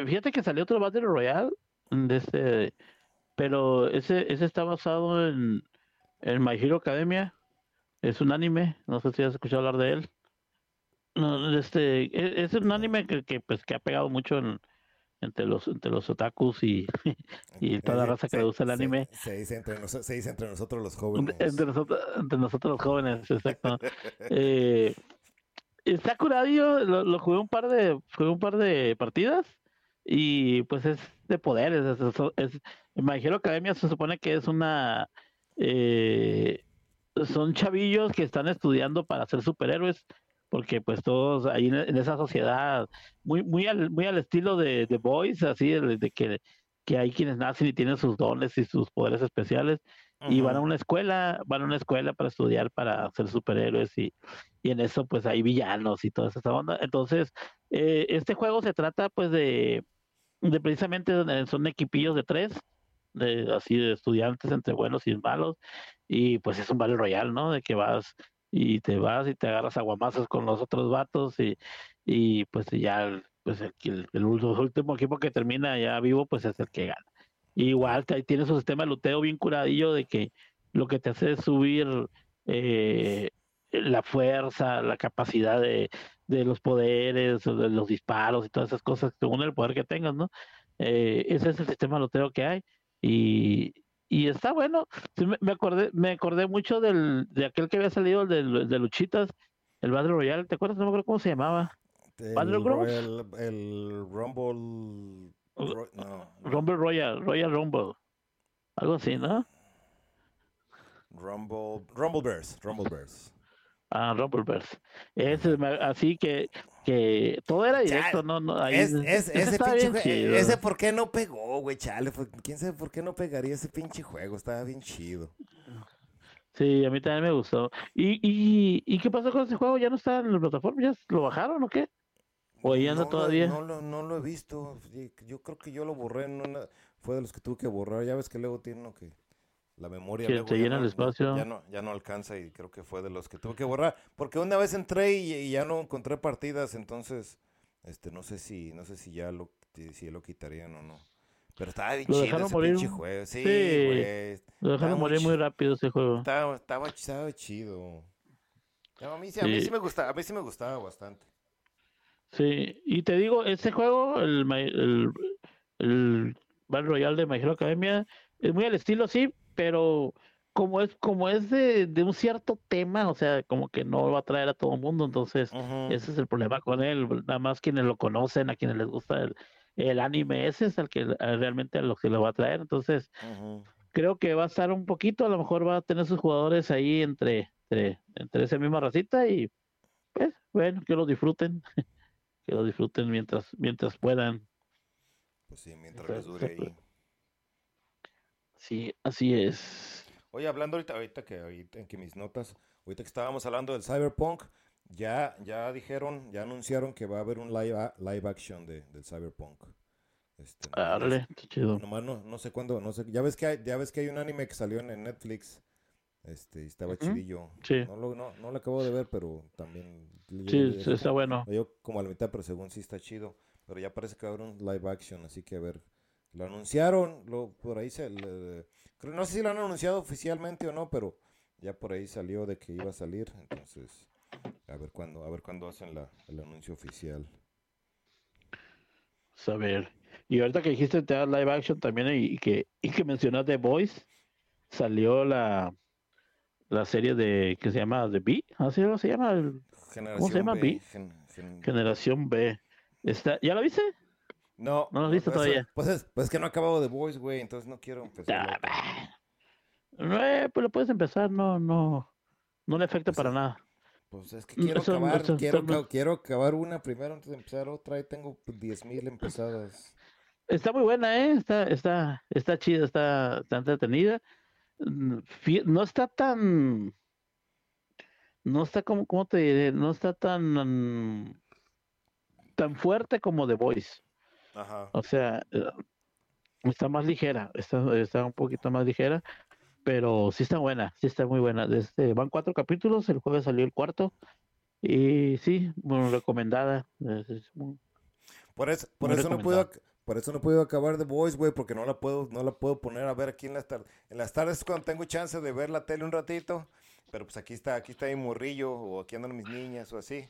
Fíjate que salió otro Battle Royale de este, pero ese, ese está basado en, en My Hero Academia. Es un anime, no sé si has escuchado hablar de él. No, este, e, es, un anime que, que, pues, que ha pegado mucho entre los entre los otakus y, y toda la raza que le gusta el anime. Se, dice entre entre nosotros los jóvenes. Entre, nosotros, entre nosotros los jóvenes, exacto. eh, está curadillo, lo, lo, jugué un par de jugué un par de partidas y pues es de poderes, es, es, My Hero Academia se supone que es una eh, son chavillos que están estudiando para ser superhéroes porque pues todos ahí en, esa sociedad muy muy al, muy al estilo de The Boys así de, que que hay quienes nacen y tienen sus dones y sus poderes especiales y van a una escuela, van a una escuela para estudiar para ser superhéroes y, y en eso pues hay villanos y toda esa onda. Entonces, eh, este juego se trata pues de, de precisamente son equipillos de tres, de así de estudiantes entre buenos y malos y pues es un Battle Royal, ¿no? De que vas y te vas y te agarras aguamazos con los otros vatos y, y pues ya pues el, el, último equipo que termina ya vivo pues es el que gana. Igual ahí tienes un sistema de luteo bien curadillo de que lo que te hace es subir eh, la fuerza, la capacidad de, de, los poderes, de los disparos y todas esas cosas, según el poder que tengas, ¿no? Eh, ese es el sistema de luteo que hay. Y está bueno. me, acordé, me acordé mucho del, de aquel que había salido, el de, Luchitas, el Battle Royale, ¿te acuerdas? No me acuerdo cómo se llamaba. El, el, el Rumble Rumble Royal, Royal Rumble. Algo así, ¿no? Rumble, Rumble Bears, Rumble Bears. Ah, Rumble Bears. así que, que todo era directo, no, no. Ahí, es, ese, pinche ese por qué no pegó, güey, chale. ¿Quién sabe por qué no pegaría ese pinche juego? Estaba bien chido. Sí, a mí también me gustó. ¿Y, y, y qué pasó con ese juego? ¿Ya no está en la plataforma? ¿Ya lo bajaron o qué? ¿O ahí anda todavía? no, lo, no lo he visto. Yo creo que yo lo borré en una... Fue de los que tuve que borrar. Ya ves que luego tiene uno que... La memoria que se llena el espacio. Ya no, ya no alcanza y creo que fue de los que tuve que borrar. Porque una vez entré y, ya no encontré partidas, entonces este no sé si no sé si ya lo si lo quitarían o no. Pero estaba bien chido ese morir. pinche juego. Sí, güey. Lo dejaron morir muy, rápido ese juego. Estaba, estaba, chido. a, mí, a mí sí me gustaba, a mí sí me gustaba bastante. Sí, y te digo, ese juego, el, el, el Battle Royale de My Hero Academia, es muy al estilo, sí, pero como es como es de, de, un cierto tema, o sea, como que no va a traer a todo el mundo, entonces ese es el problema con él, nada más quienes lo conocen, a quienes les gusta el, el anime, ese es el que realmente a lo que lo va a traer, entonces creo que va a estar un poquito, a lo mejor va a tener sus jugadores ahí entre, entre, entre esa misma racita y pues bueno, que lo disfruten. que lo disfruten mientras, mientras puedan. Pues sí, mientras les dure ahí. Sí, así es. Oye, hablando ahorita, ahorita que ahorita en que mis notas, ahorita que estábamos hablando del Cyberpunk, ya, ya dijeron, ya anunciaron que va a haber un live, live action de, del Cyberpunk. Este, Dale, qué chido. Nomás no, no sé cuándo, no sé, ya ves que hay, ya ves que hay un anime que salió en Netflix este, estaba chidillo. Sí. No lo, no, no lo acabo de ver, pero también. Sí, está bueno. Yo como a la mitad, pero según sí está chido. Pero ya parece que va a haber un live action, así que a ver. Lo anunciaron, lo, por ahí se. no sé si lo han anunciado oficialmente o no, pero ya por ahí salió de que iba a salir. Entonces, a ver cuándo, a ver cuándo hacen la, el anuncio oficial. A ver. Y ahorita que dijiste te da live action también y, que, y que mencionaste The Voice, salió la, la serie de que se llama The B, así se llama. ¿Cómo se llama B? Generación B. Está, ¿Ya la viste? No. No la viste pues, todavía. Pues es, pues que no he acabado The Voice, güey, entonces no quiero empezar. no, eh, pues lo puedes empezar, no, no, no le afecta pues para nada. Pues es que quiero acabar, quiero, quiero acabar una primero antes de empezar otra y tengo 10.000 empezadas. Está muy buena, ¿eh? Está, está, está chida, está, está entretenida. Mm, no está tan. No está como, ¿cómo te diré? No está tan. tan fuerte como The Voice. Ajá. O sea, eh, está más ligera, está, está un poquito más ligera pero sí está buena, sí está muy buena. Este, van cuatro capítulos, el jueves salió el cuarto y sí, bueno, recomendada. por eso, por eso no puedo, por eso no puedo acabar de Voice, güey, porque no la puedo, no la puedo poner a ver aquí en las tardes. En las tardes cuando tengo chance de ver la tele un ratito, pero pues aquí está, aquí está mi morrillo o aquí andan mis niñas o así.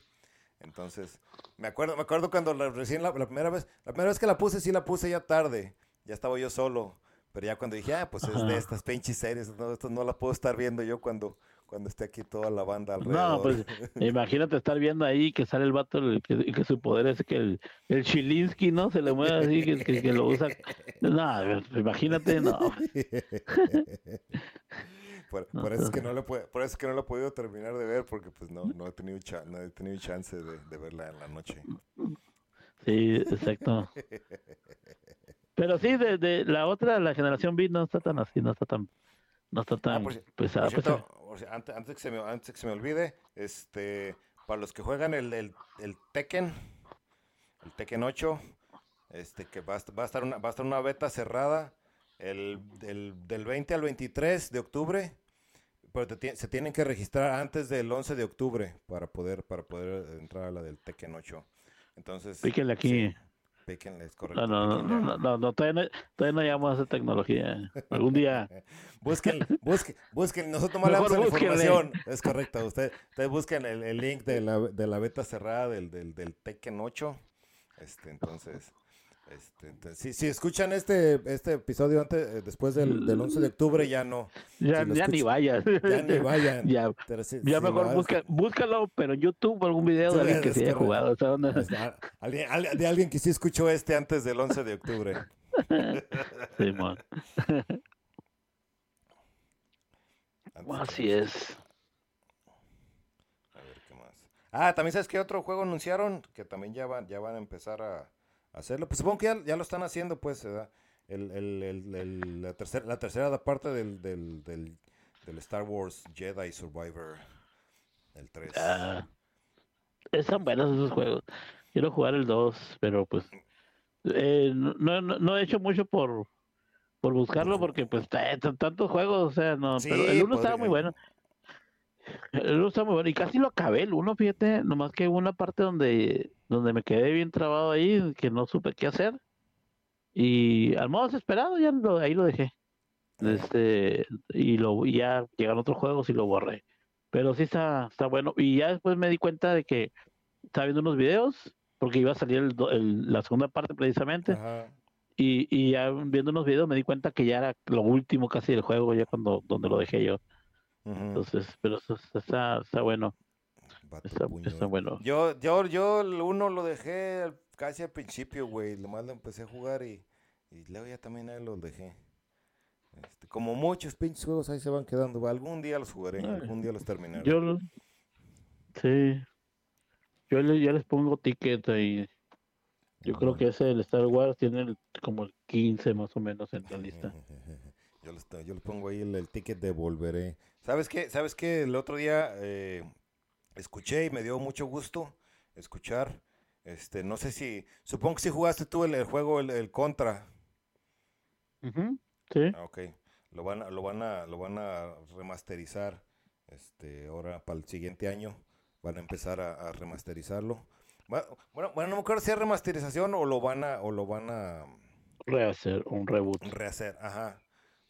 Entonces, me acuerdo, me acuerdo cuando recién la, primera vez, la primera vez que la puse, sí la puse ya tarde. Ya estaba yo solo. Pero ya cuando dije, ah, pues es de estas pinches series, no, esto no la puedo estar viendo yo cuando, cuando esté aquí toda la banda alrededor. No, pues imagínate estar viendo ahí que sale el vato y que, que, su poder es que el, el Chilinsky, ¿no? Se le mueve así, que, que, lo usa. No, imagínate, no. Por, por, eso es que no lo por eso es que no lo he podido terminar de ver porque pues no, no he tenido no he tenido chance de, de verla en la noche. Sí, exacto. Pero sí, de, de, la otra, la generación B no está tan así, no está tan, no está tan pesada. antes, antes, que se me, antes que se me olvide, este, para los que juegan el, el, el Tekken, el Tekken 8, este, que va, va, a estar una, va a estar una beta cerrada el, del 20 al 23 de octubre, pero se tienen que registrar antes del 11 de octubre para poder, para poder entrar a la del Tekken 8. Entonces, Píquenle aquí. Píquenles, correcto. No, no, no, no, no, no, todavía no, todavía no llegamos a esa tecnología. Algún día. busquen, busquen, busquen, nosotros mandamos la información. Es correcto. Ustedes usted busquen el, el, link de la, de la beta cerrada del, del, del Tekken 8. Este, entonces, este, si, si, escuchan este, este episodio antes, eh, después del, del 11 de octubre, ya no. Ya, ya ni vayan. Ya ni vayan. ya, ya mejor busca, búscalo, pero en YouTube algún video de alguien que se haya jugado. ¿alguien, de alguien que sí escuchó este antes del 11 de octubre. sí, Así es. A ver qué más. Ah, también sabes que otro juego anunciaron que también ya van, ya van a empezar a hacerlo. Pues supongo que ya, ya lo están haciendo, pues, el, el, el, la, tercera, la tercera parte del, del, del, del, Star Wars Jedi Survivor, el 3. Ah, están buenos esos juegos. Quiero jugar el 2, pero pues eh, no, no, no, he hecho mucho por, por buscarlo porque pues tantos juegos, o sea, no, pero el 1 estaba muy bueno. El 1 estaba muy bueno y casi lo acabé el 1, fíjate, nomás que hubo una parte donde donde me quedé bien trabado ahí, que no supe qué hacer. Y al modo desesperado, ya ahí lo dejé. Este, y lo ya llegaron otros juegos y lo borré. Pero sí está, está bueno. Y ya después me di cuenta de que estaba viendo unos videos, porque iba a salir el, la segunda parte precisamente. Y, y ya viendo unos videos me di cuenta que ya era lo último casi del juego, ya cuando donde lo dejé yo. Entonces, pero eso está, está bueno. Está, bueno. Yo, yo, yo el uno lo dejé casi al principio, güey. Lo más lo empecé a jugar y, y luego ya también ahí los dejé. Este, como muchos pinches juegos ahí se van quedando. Algún día los jugaré, algún día los terminaré. Yo, sí. Yo ya les pongo ticket ahí. Yo creo que ese, el Star Wars, tiene como el 15 más o menos en la lista. Yo, les, yo les pongo ahí el, ticket de volveré. ¿Sabes qué? ¿Sabes qué? El otro día eh, escuché y me dio mucho gusto escuchar. Este, no sé si, supongo que si jugaste tú el, juego, el, Contra. Sí. Ah, ok. Lo van, a, lo, van a, lo van a remasterizar este, ahora para el siguiente año. Van a empezar a, remasterizarlo. Bueno, bueno, no me acuerdo si es remasterización o lo van a, o lo van a rehacer, un reboot. Rehacer, ajá.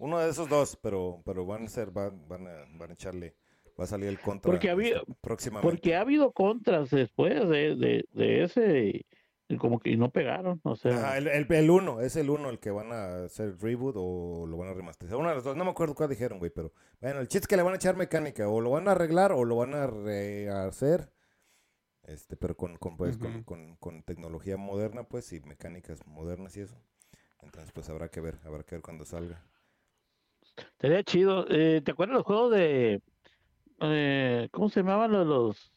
Uno de esos dos, pero, pero van a ser, van, van a, van a echarle va a salir el contra porque ha habido, próximamente. Porque ha habido contras después de, de, ese. y como que no pegaron, o sea. Ajá, el, el, el uno, es el uno el que van a hacer reboot o lo van a remasterizar. Una de las dos, no me acuerdo cuál dijeron, güey, pero bueno, el chiste es que le van a echar mecánica, o lo van a arreglar o lo van a rehacer. Este, pero con, con, pues, con, con tecnología moderna, pues, y mecánicas modernas y eso. Entonces, pues habrá que ver, habrá que ver cuando salga. Sería chido. Eh, ¿Te acuerdas los juegos de. eh, ¿Cómo se llamaban los. los,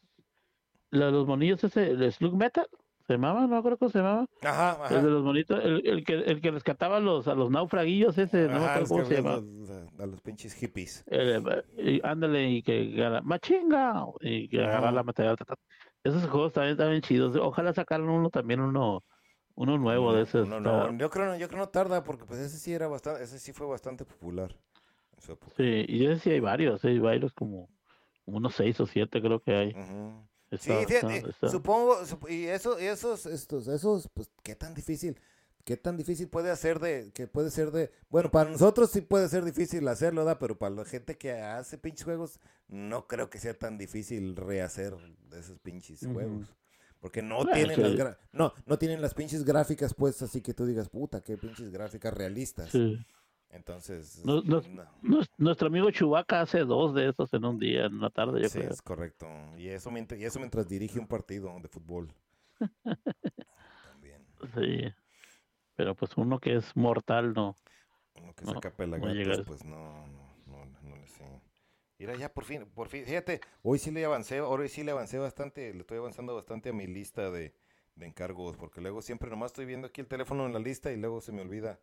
los, los monillos ese? ¿El Slug Metal? ¿Se llamaba? No me acuerdo cómo se llamaba. Ajá, El de ajá. los monitos. El, el que, el que rescataba a los, a los naufraguillos ese. No me Ajá, acuerdo cómo se ves llama. los- a, a los pinches hippies. Eh, y ándale y que gana. ¡Machinga! Y que agarrar Ajá. la material. Esos juegos también están bien chidos. Ojalá sacaran uno también, uno. Uno nuevo de esos. No, está- no, yo creo, yo creo no tarda porque pues ese sí era bastante, ese sí fue bastante popular. Sí, y ese sí hay varios. Hay varios como. unos seis o siete creo que hay. Sí, Está- está- fíjate, está- supongo, sup- y eso, y esos, estos, esos, pues, qué tan difícil, qué tan difícil puede hacer de, que puede ser de, bueno, para nosotros sí puede ser difícil hacerlo, ¿da? Pero para la gente que hace pinches juegos, no creo que sea tan difícil rehacer esos pinches juegos. Porque no tienen las sí. gra- no, no tienen las pinches gráficas puestas así que tú digas, puta, qué pinches gráficas realistas. sí. Entonces, no. Nuestro amigo Chubaca hace dos de esos en un día, en una tarde, yo Sí, creo. es correcto. Y eso, mientras, y eso mientras dirige un partido de fútbol. También. Sí. Pero pues uno que es mortal, no. Uno que No, saca pelagatos, no pues no, no, no, no le sé. Mira, ya por fin, por fin, fíjate, hoy sí le avancé, hoy sí le avancé bastante, le estoy avanzando bastante a mi lista de, de encargos, porque luego siempre nomás estoy viendo aquí el teléfono en la lista y luego se me olvida,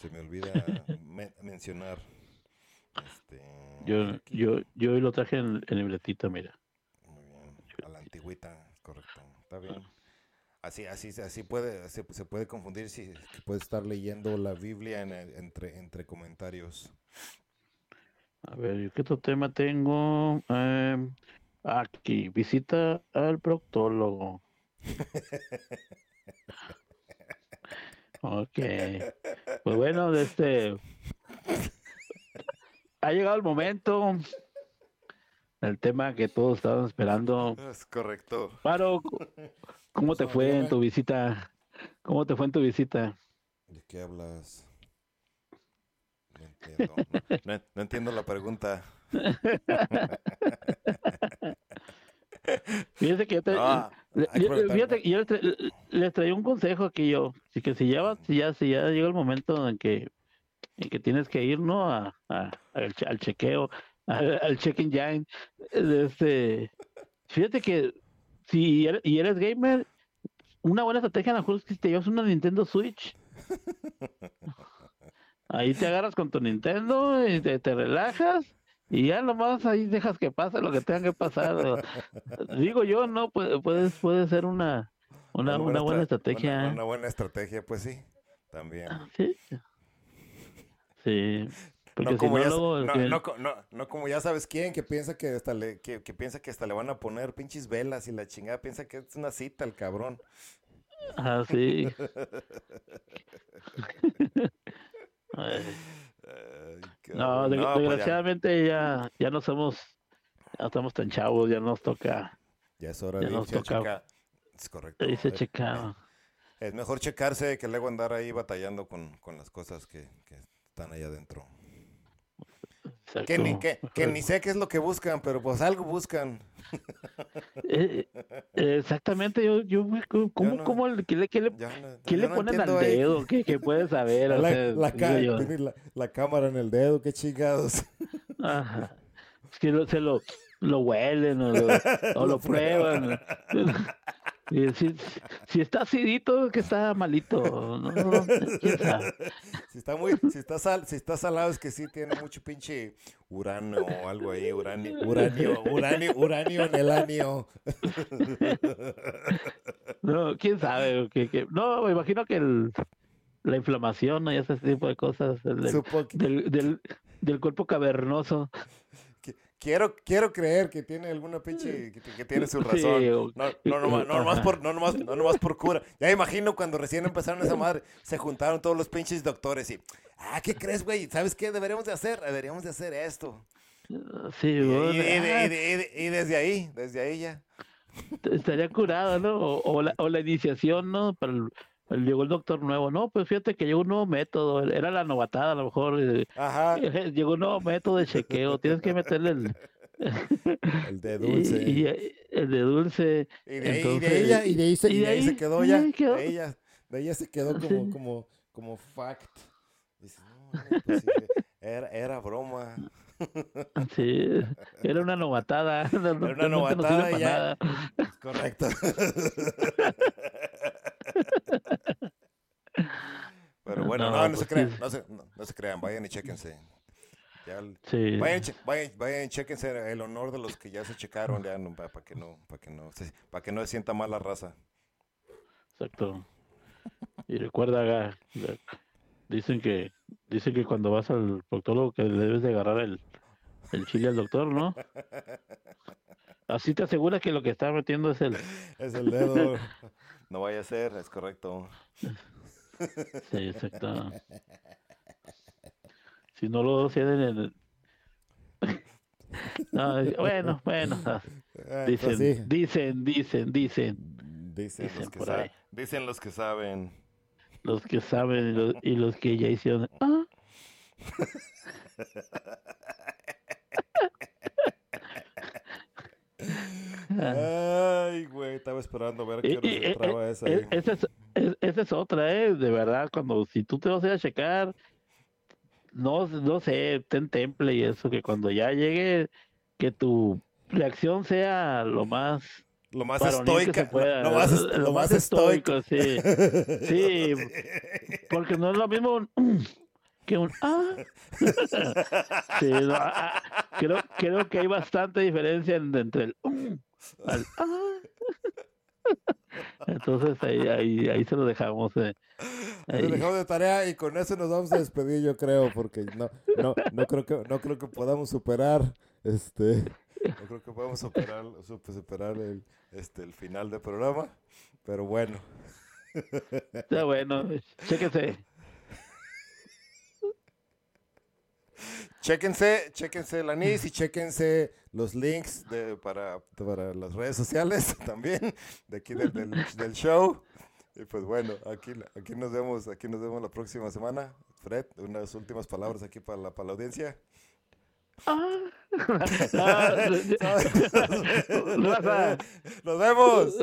se me olvida me- mencionar. Este, Yo, aquí. yo, yo hoy lo traje en, en libretita, mira. Muy bien, a la antigüita, correcto, está bien. Así, así, así puede, se, se puede confundir si puede estar leyendo la Biblia en el- entre, entre comentarios. A ver, ¿qué otro tema tengo? Em, aquí, visita al proctólogo. Ok. Pues bueno, este. Ha llegado el momento. El tema que todos estaban esperando. Es correcto. Paro, ¿cómo te fue en tu visita? ¿Cómo te fue en tu visita? ¿De qué hablas? No entiendo. No, no- no entiendo la pregunta. Fíjate que yo te, Ah, yo- fíjate yo les, tra- les traía un consejo aquí yo, así que si ya, va- si ya, si ya llega el momento en que, en que tienes que ir, ¿no? A, a- al, che- al chequeo, al, al check engine, eh, este, fíjate que si eres, y eres gamer, una buena estrategia a lo es que te llevas una Nintendo Switch. Ahí te agarras con tu Nintendo y te, te relajas y ya nomás ahí dejas que pase lo que tenga que pasar. Digo yo, no, puede, puede, puede ser una, una, una buena estra- estrategia. Una, una buena estrategia, pues sí. También. Sí. Sí. Porque No si como, no, ya, luego. no, no co- no- no como ya sabes quién, que piensa que hasta le, que, que piensa que hasta le van a poner pinches velas y la chingada piensa que es una cita el cabrón. Ah, sí. Ay, No, cabrón. de- No, pues ya- desgraciadamente ya, ya no somos, ya estamos tan chavos, ya nos toca, ya, es hora ya de nos toca- checar. Es correcto. dice Eh, checado. Es mejor checarse que luego andar ahí batallando con, con las cosas que, que están ahí adentro. Que ni, que, que ni sé qué es lo que buscan, pero pues algo buscan. Eh, eh, exactamente, yo, yo, ¿cómo, no- cómo le- qué le, qué le, Ya no- qué le no ponen al dedo? ¿Qué, qué puedes saber? O La, sea, la ca- cámara en el dedo, qué chingados. ajá. Es que lo- se lo, lo huelen o lo, o lo prueban. Y si, si está acidito, que está malito. No. Si está muy, si está sal, si está salado es que sí tiene mucho pinche uranio o algo ahí, uranio, uranio, uranio, uranio en el anio. No, quién sabe. que- que- No, me imagino que el, la inflamación y ese tipo de cosas el del, del, del cuerpo cavernoso. Quiero, quiero creer que tiene alguna pinche, que, que tiene su Sí, razón. No, no, nomás, no, nomás por, no, nomás, no nomás por cura. Ya imagino cuando recién empezaron esa madre, se juntaron todos los pinches doctores y, ah, ¿qué crees, güey? ¿Sabes qué deberíamos de hacer? Deberíamos de hacer esto. Sí, Y, y- bueno, y- ah, y- y- y desde ahí, desde ahí ya. estaría curado, ¿no? O, o, la, o la iniciación, ¿no? Para el- llegó el doctor nuevo, no, pues fíjate que llegó un nuevo método, era la novatada a lo mejor, eh, Ajá, llegó un nuevo método de chequeo, tienes que meterle el, el de dulce. y, el de dulce, Y de, ahí- y de entonces- ella, y de ahí se, y y de de ahí se ahí- quedó ya. de ahí quedó. De ella, de ella se quedó como, Sí. como, como fact. Dice, no, no, pues sí, era, era broma. sí, era una novatada, no- no- Era una no novatada para ya. nada. Correcto. Pero bueno, No, no, pues se sí. crean, no se, no, no se crean, vayan y chéquense. Ya Sí, Vayan, vayan, vayan, chéquense el honor de los que ya se checaron, ya no, para que no, para que no, se- para que no se sienta mal la raza. exacto. Y recuerda, dicen que dicen que cuando vas al proctólogo que debes de agarrar el, el chile al doctor, ¿no? Así te aseguras que lo que está metiendo es el... Es el dedo. No vaya a ser, es correcto. Sí, exacto. Si no lo hacen en el... No, bueno, bueno. ah, Dicen, pues sí. dicen, dicen, dicen. Dicen, dicen los que por sa- ahí. dicen los que saben. Los que saben y los, y los que ya hicieron... Ah, Ay, güey, estaba esperando ver qué hora se e- entraba e- esa e- ahí. esa, es, es- esa es otra, ¿eh? De verdad, cuando si tú te vas a ir a checar, no, no sé, ten temple y eso, que cuando ya llegue, que tu reacción sea lo más Lo más estoica. pueda, Lo más, lo lo más más estoico. sí. Sí, porque no es lo mismo un que un ah. Sí, no, ah, ah, creo, creo que hay bastante diferencia en- entre el al ah. Entonces ahí, ahí, ahí se lo dejamos. eh. Lo Ahí. dejamos de tarea y con eso nos vamos a despedir, yo creo, porque no, no, no creo que, no creo que podamos superar, este, no creo que podamos superar, supe- superar el, este, el final del programa, pero bueno. Está bueno, chéquese. Chéquense, chéquense el anís y chéquense los links de, para, para las redes sociales también, de aquí del, del, del show. Y pues bueno, aquí, aquí nos vemos, aquí nos vemos la próxima semana. Fred, unas últimas palabras aquí para la, para la audiencia. Ah. Nos vemos.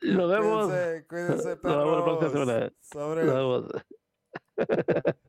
Lo vemos. Cuídense, cuídense, Nos vemos la próxima perros. semana. Sobre. Nos vemos.